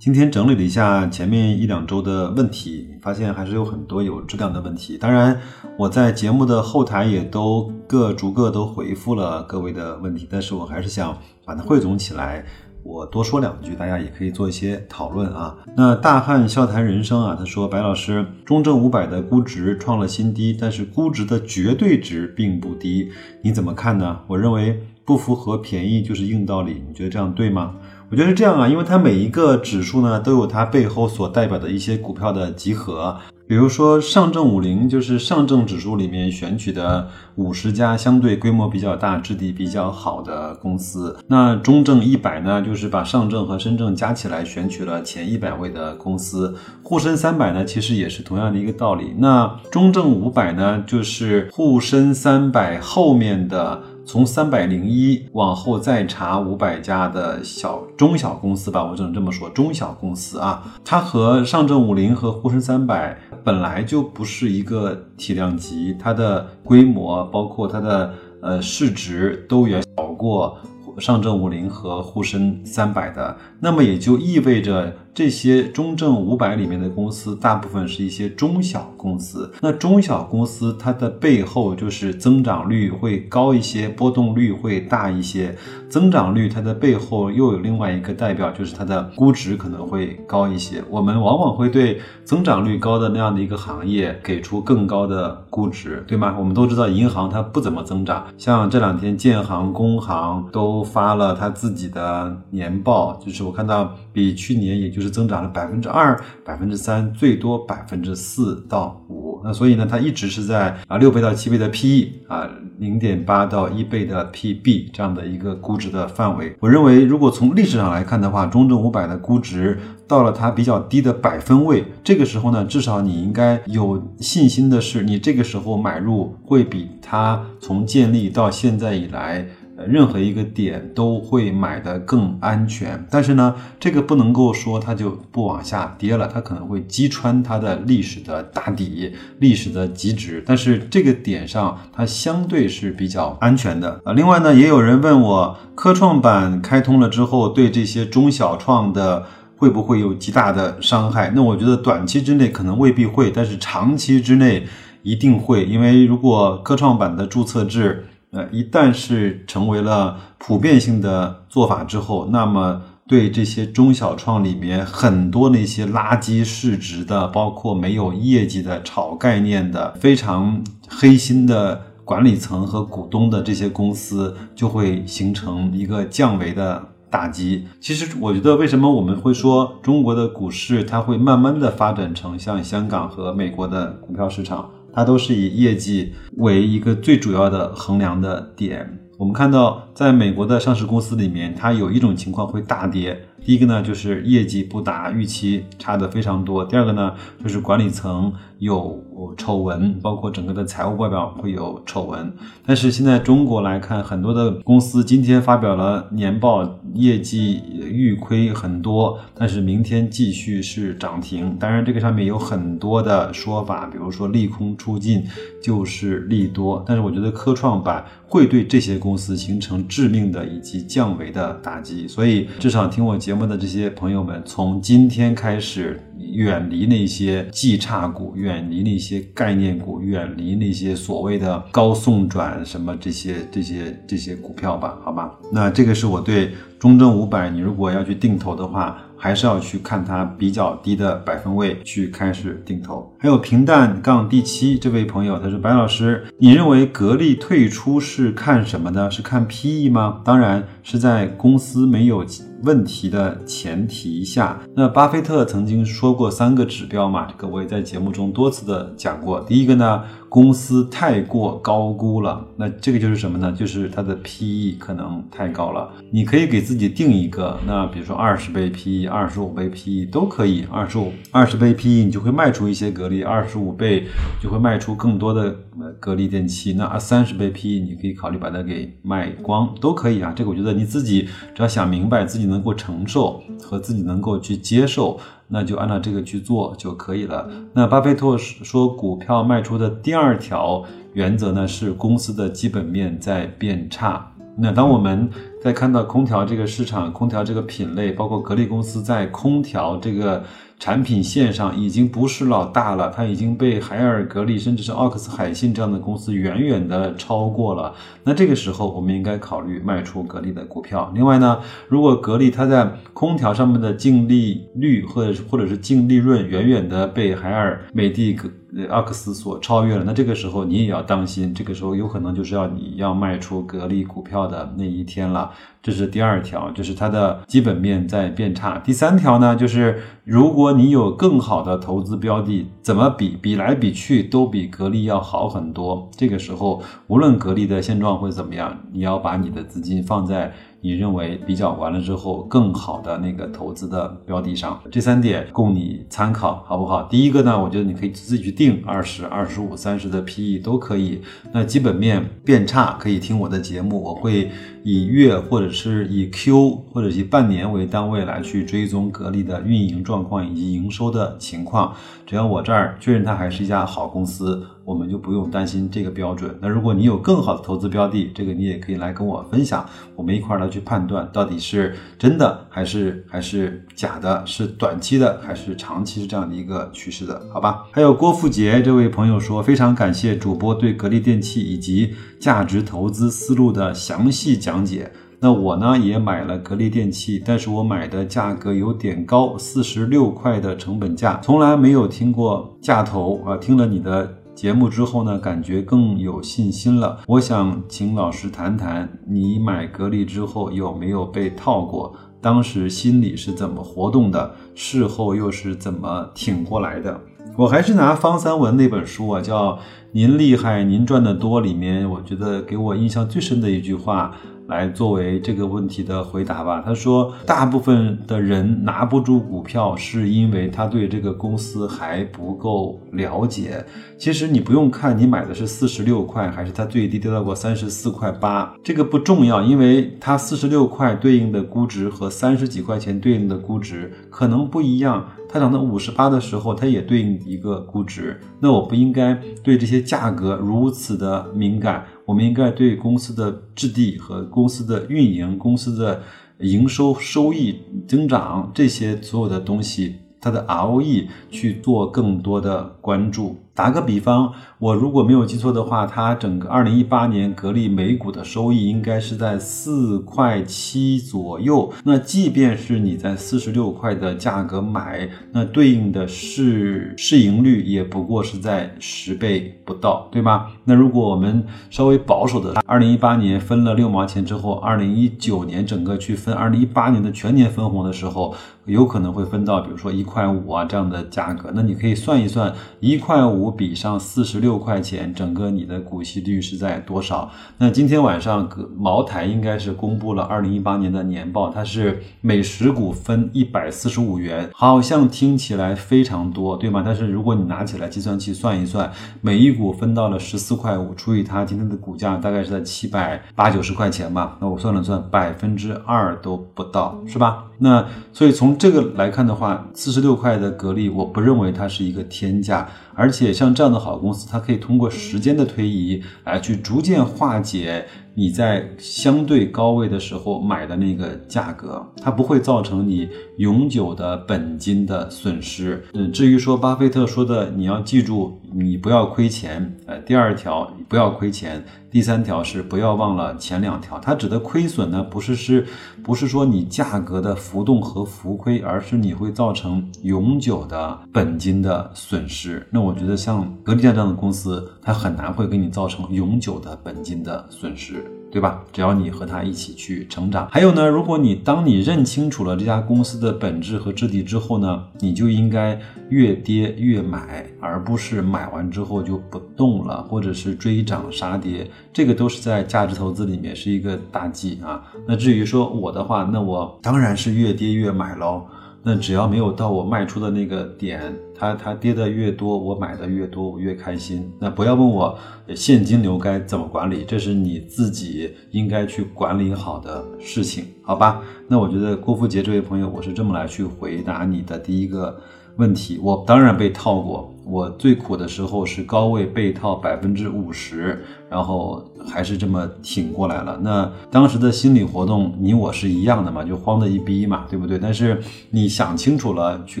今天整理了一下前面一两周的问题，发现还是有很多有质量的问题。当然，我在节目的后台也都各逐个都回复了各位的问题，但是我还是想把它汇总起来，我多说两句，大家也可以做一些讨论啊。那大汉笑谈人生啊，他说白老师，中证五百的估值创了新低，但是估值的绝对值并不低，你怎么看呢？我认为不符合便宜就是硬道理，你觉得这样对吗？我觉得是这样啊，因为它每一个指数呢，都有它背后所代表的一些股票的集合。比如说上证五零就是上证指数里面选取的五十家相对规模比较大、质地比较好的公司。那中证一百呢，就是把上证和深证加起来选取了前一百位的公司。沪深三百呢，其实也是同样的一个道理。那中证五百呢，就是沪深三百后面的。从三百零一往后再查五百家的小中小公司吧，我只能这么说，中小公司啊，它和上证五零和沪深三百本来就不是一个体量级，它的规模包括它的呃市值都远小过。上证五零和沪深三百的，那么也就意味着这些中证五百里面的公司，大部分是一些中小公司。那中小公司它的背后就是增长率会高一些，波动率会大一些。增长率它的背后又有另外一个代表，就是它的估值可能会高一些。我们往往会对增长率高的那样的一个行业给出更高的估值，对吗？我们都知道银行它不怎么增长，像这两天建行、工行都。发了他自己的年报，就是我看到比去年也就是增长了百分之二、百分之三，最多百分之四到五。那所以呢，它一直是在啊六倍到七倍的 PE 啊，零点八到一倍的 PB 这样的一个估值的范围。我认为，如果从历史上来看的话，中证五百的估值到了它比较低的百分位，这个时候呢，至少你应该有信心的是，你这个时候买入会比它从建立到现在以来。任何一个点都会买的更安全，但是呢，这个不能够说它就不往下跌了，它可能会击穿它的历史的大底、历史的极值，但是这个点上它相对是比较安全的啊。另外呢，也有人问我，科创板开通了之后，对这些中小创的会不会有极大的伤害？那我觉得短期之内可能未必会，但是长期之内一定会，因为如果科创板的注册制。呃，一旦是成为了普遍性的做法之后，那么对这些中小创里面很多那些垃圾市值的，包括没有业绩的、炒概念的、非常黑心的管理层和股东的这些公司，就会形成一个降维的打击。其实，我觉得为什么我们会说中国的股市它会慢慢的发展成像香港和美国的股票市场？它都是以业绩为一个最主要的衡量的点。我们看到，在美国的上市公司里面，它有一种情况会大跌。第一个呢，就是业绩不达预期，差的非常多；第二个呢，就是管理层有丑闻，包括整个的财务报表会有丑闻。但是现在中国来看，很多的公司今天发表了年报，业绩预亏很多，但是明天继续是涨停。当然，这个上面有很多的说法，比如说利空出尽就是利多。但是我觉得科创板会对这些公司形成致命的以及降维的打击，所以至少听我节目的这些朋友们，从今天开始远离那些绩差股，远离那些概念股，远离那些所谓的高送转什么这些这些这些股票吧，好吧？那这个是我对中证五百，你如果要去定投的话。还是要去看它比较低的百分位去开始定投。还有平淡杠第七这位朋友，他说：“白老师，你认为格力退出是看什么呢？是看 PE 吗？当然是在公司没有问题的前提下。那巴菲特曾经说过三个指标嘛，这个我也在节目中多次的讲过。第一个呢，公司太过高估了。那这个就是什么呢？就是它的 PE 可能太高了。你可以给自己定一个，那比如说二十倍 PE、二十五倍 PE 都可以。二十五、二十倍 PE 你就会卖出一些格力，二十五倍就会卖出更多的格力电器。那三十倍 PE 你可以考虑把它给卖光，都可以啊。这个我觉得你自己只要想明白，自己能够承受和自己能够去接受。那就按照这个去做就可以了。那巴菲特说，股票卖出的第二条原则呢，是公司的基本面在变差。那当我们在看到空调这个市场、空调这个品类，包括格力公司在空调这个。产品线上已经不是老大了，它已经被海尔、格力，甚至是奥克斯、海信这样的公司远远的超过了。那这个时候，我们应该考虑卖出格力的股票。另外呢，如果格力它在空调上面的净利率或者或者是净利润远远的被海尔、美的、格奥克斯所超越了，那这个时候你也要当心，这个时候有可能就是要你要卖出格力股票的那一天了。这是第二条，就是它的基本面在变差。第三条呢，就是如果你有更好的投资标的，怎么比比来比去都比格力要好很多。这个时候，无论格力的现状会怎么样，你要把你的资金放在。你认为比较完了之后更好的那个投资的标的上，这三点供你参考，好不好？第一个呢，我觉得你可以自己去定二十二、十五、三十的 PE 都可以。那基本面变差，可以听我的节目，我会以月或者是以 Q 或者以半年为单位来去追踪格力的运营状况以及营收的情况。只要我这儿确认它还是一家好公司。我们就不用担心这个标准。那如果你有更好的投资标的，这个你也可以来跟我分享，我们一块儿来去判断到底是真的还是还是假的，是短期的还是长期是这样的一个趋势的，好吧？还有郭富杰这位朋友说，非常感谢主播对格力电器以及价值投资思路的详细讲讲解。那我呢也买了格力电器，但是我买的价格有点高，四十六块的成本价，从来没有听过价投啊，听了你的。节目之后呢，感觉更有信心了。我想请老师谈谈，你买格力之后有没有被套过？当时心里是怎么活动的？事后又是怎么挺过来的？我还是拿方三文那本书啊，叫《您厉害，您赚得多》里面，我觉得给我印象最深的一句话。来作为这个问题的回答吧。他说，大部分的人拿不住股票，是因为他对这个公司还不够了解。其实你不用看你买的是四十六块，还是它最低跌到过三十四块八，这个不重要，因为它四十六块对应的估值和三十几块钱对应的估值可能不一样。它涨到五十八的时候，它也对应一个估值。那我不应该对这些价格如此的敏感。我们应该对公司的质地和公司的运营、公司的营收、收益增长这些所有的东西，它的 ROE 去做更多的关注。打个比方，我如果没有记错的话，它整个二零一八年格力每股的收益应该是在四块七左右。那即便是你在四十六块的价格买，那对应的市市盈率也不过是在十倍不到，对吧？那如果我们稍微保守的，二零一八年分了六毛钱之后，二零一九年整个去分二零一八年的全年分红的时候，有可能会分到比如说一块五啊这样的价格。那你可以算一算，一块五。比上四十六块钱，整个你的股息率是在多少？那今天晚上，茅台应该是公布了二零一八年的年报，它是每十股分一百四十五元，好像听起来非常多，对吗？但是如果你拿起来计算器算一算，每一股分到了十四块五，除以它今天的股价大概是在七百八九十块钱吧，那我算了算，百分之二都不到，是吧？那所以从这个来看的话，四十六块的格力，我不认为它是一个天价。而且像这样的好公司，它可以通过时间的推移来去逐渐化解你在相对高位的时候买的那个价格，它不会造成你永久的本金的损失。嗯，至于说巴菲特说的，你要记住，你不要亏钱。呃，第二条不要亏钱。第三条是不要忘了前两条。它指的亏损呢，不是是，不是说你价格的浮动和浮亏，而是你会造成永久的本金的损失。那我觉得像格力这样的公司，它很难会给你造成永久的本金的损失。对吧？只要你和他一起去成长。还有呢，如果你当你认清楚了这家公司的本质和质地之后呢，你就应该越跌越买，而不是买完之后就不动了，或者是追涨杀跌。这个都是在价值投资里面是一个大忌啊。那至于说我的话，那我当然是越跌越买喽。那只要没有到我卖出的那个点，它它跌的越多，我买的越多，我越开心。那不要问我现金流该怎么管理，这是你自己应该去管理好的事情，好吧？那我觉得郭富杰这位朋友，我是这么来去回答你的第一个。问题，我当然被套过。我最苦的时候是高位被套百分之五十，然后还是这么挺过来了。那当时的心理活动，你我是一样的嘛，就慌的一逼嘛，对不对？但是你想清楚了，去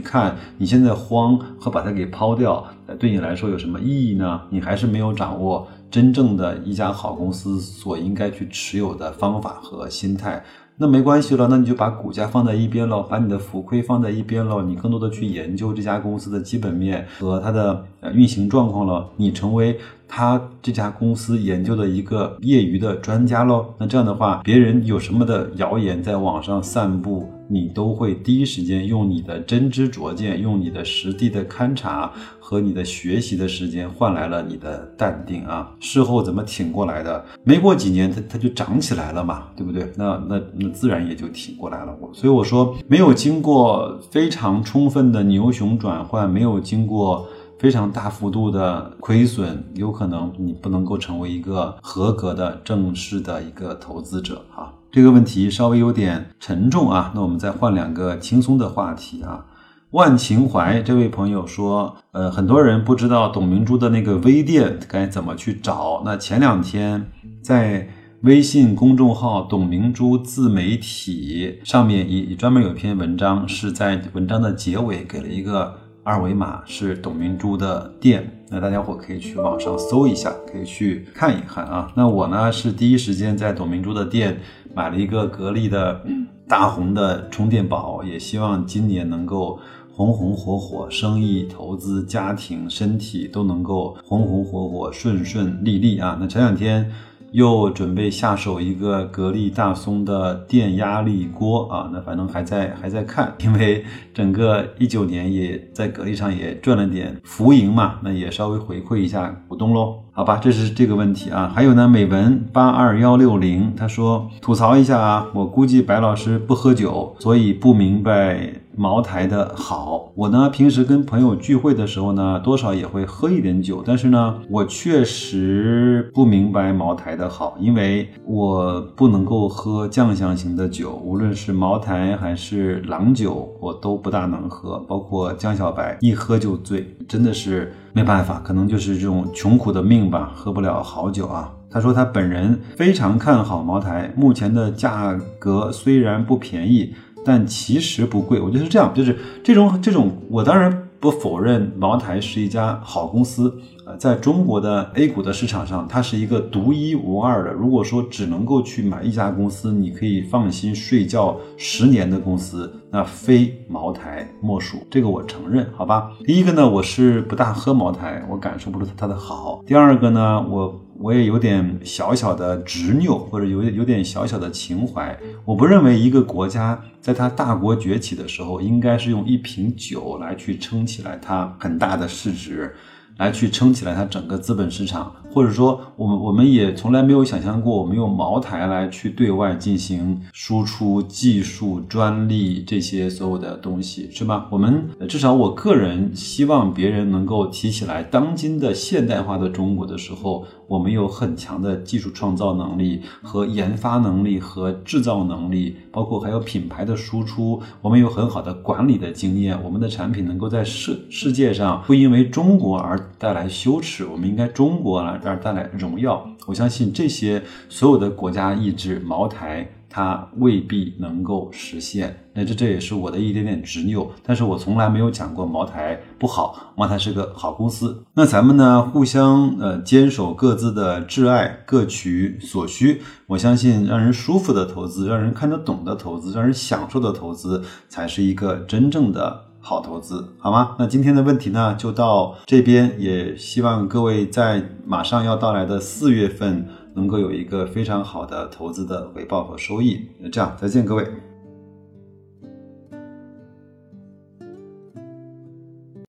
看你现在慌和把它给抛掉，对你来说有什么意义呢？你还是没有掌握真正的一家好公司所应该去持有的方法和心态。那没关系了，那你就把股价放在一边了，把你的浮亏放在一边了，你更多的去研究这家公司的基本面和它的运行状况了，你成为。他这家公司研究的一个业余的专家喽，那这样的话，别人有什么的谣言在网上散布，你都会第一时间用你的真知灼见，用你的实地的勘察和你的学习的时间换来了你的淡定啊。事后怎么挺过来的？没过几年，它它就涨起来了嘛，对不对？那那那自然也就挺过来了。我所以我说，没有经过非常充分的牛熊转换，没有经过。非常大幅度的亏损，有可能你不能够成为一个合格的正式的一个投资者啊。这个问题稍微有点沉重啊，那我们再换两个轻松的话题啊。万情怀这位朋友说，呃，很多人不知道董明珠的那个微店该怎么去找。那前两天在微信公众号“董明珠自媒体”上面，也专门有一篇文章，是在文章的结尾给了一个。二维码是董明珠的店，那大家伙可以去网上搜一下，可以去看一看啊。那我呢是第一时间在董明珠的店买了一个格力的大红的充电宝，也希望今年能够红红火火，生意、投资、家庭、身体都能够红红火火、顺顺利利啊。那前两天。又准备下手一个格力大松的电压力锅啊，那反正还在还在看，因为整个一九年也在格力上也赚了点浮盈嘛，那也稍微回馈一下股东喽，好吧，这是这个问题啊。还有呢，美文八二幺六零他说吐槽一下啊，我估计白老师不喝酒，所以不明白。茅台的好，我呢平时跟朋友聚会的时候呢，多少也会喝一点酒，但是呢，我确实不明白茅台的好，因为我不能够喝酱香型的酒，无论是茅台还是郎酒，我都不大能喝，包括江小白，一喝就醉，真的是没办法，可能就是这种穷苦的命吧，喝不了好酒啊。他说他本人非常看好茅台，目前的价格虽然不便宜。但其实不贵，我觉得是这样，就是这种这种，我当然不否认茅台是一家好公司，呃，在中国的 A 股的市场上，它是一个独一无二的。如果说只能够去买一家公司，你可以放心睡觉十年的公司，那非茅台莫属，这个我承认，好吧？第一个呢，我是不大喝茅台，我感受不出它的好。第二个呢，我。我也有点小小的执拗，或者有有点小小的情怀。我不认为一个国家在它大国崛起的时候，应该是用一瓶酒来去撑起来它很大的市值。来去撑起来它整个资本市场，或者说我们我们也从来没有想象过，我们用茅台来去对外进行输出技术专利这些所有的东西，是吧？我们至少我个人希望别人能够提起来，当今的现代化的中国的时候，我们有很强的技术创造能力和研发能力和制造能力，包括还有品牌的输出，我们有很好的管理的经验，我们的产品能够在世世界上不因为中国而。带来羞耻，我们应该中国而而带来荣耀。我相信这些所有的国家意志，茅台它未必能够实现。那这这也是我的一点点执拗，但是我从来没有讲过茅台不好，茅台是个好公司。那咱们呢，互相呃坚守各自的挚爱，各取所需。我相信，让人舒服的投资，让人看得懂的投资，让人享受的投资，才是一个真正的好投资，好吗？那今天的问题呢，就到这边，也希望各位在马上要到来的四月份，能够有一个非常好的投资的回报和收益。那这样，再见，各位。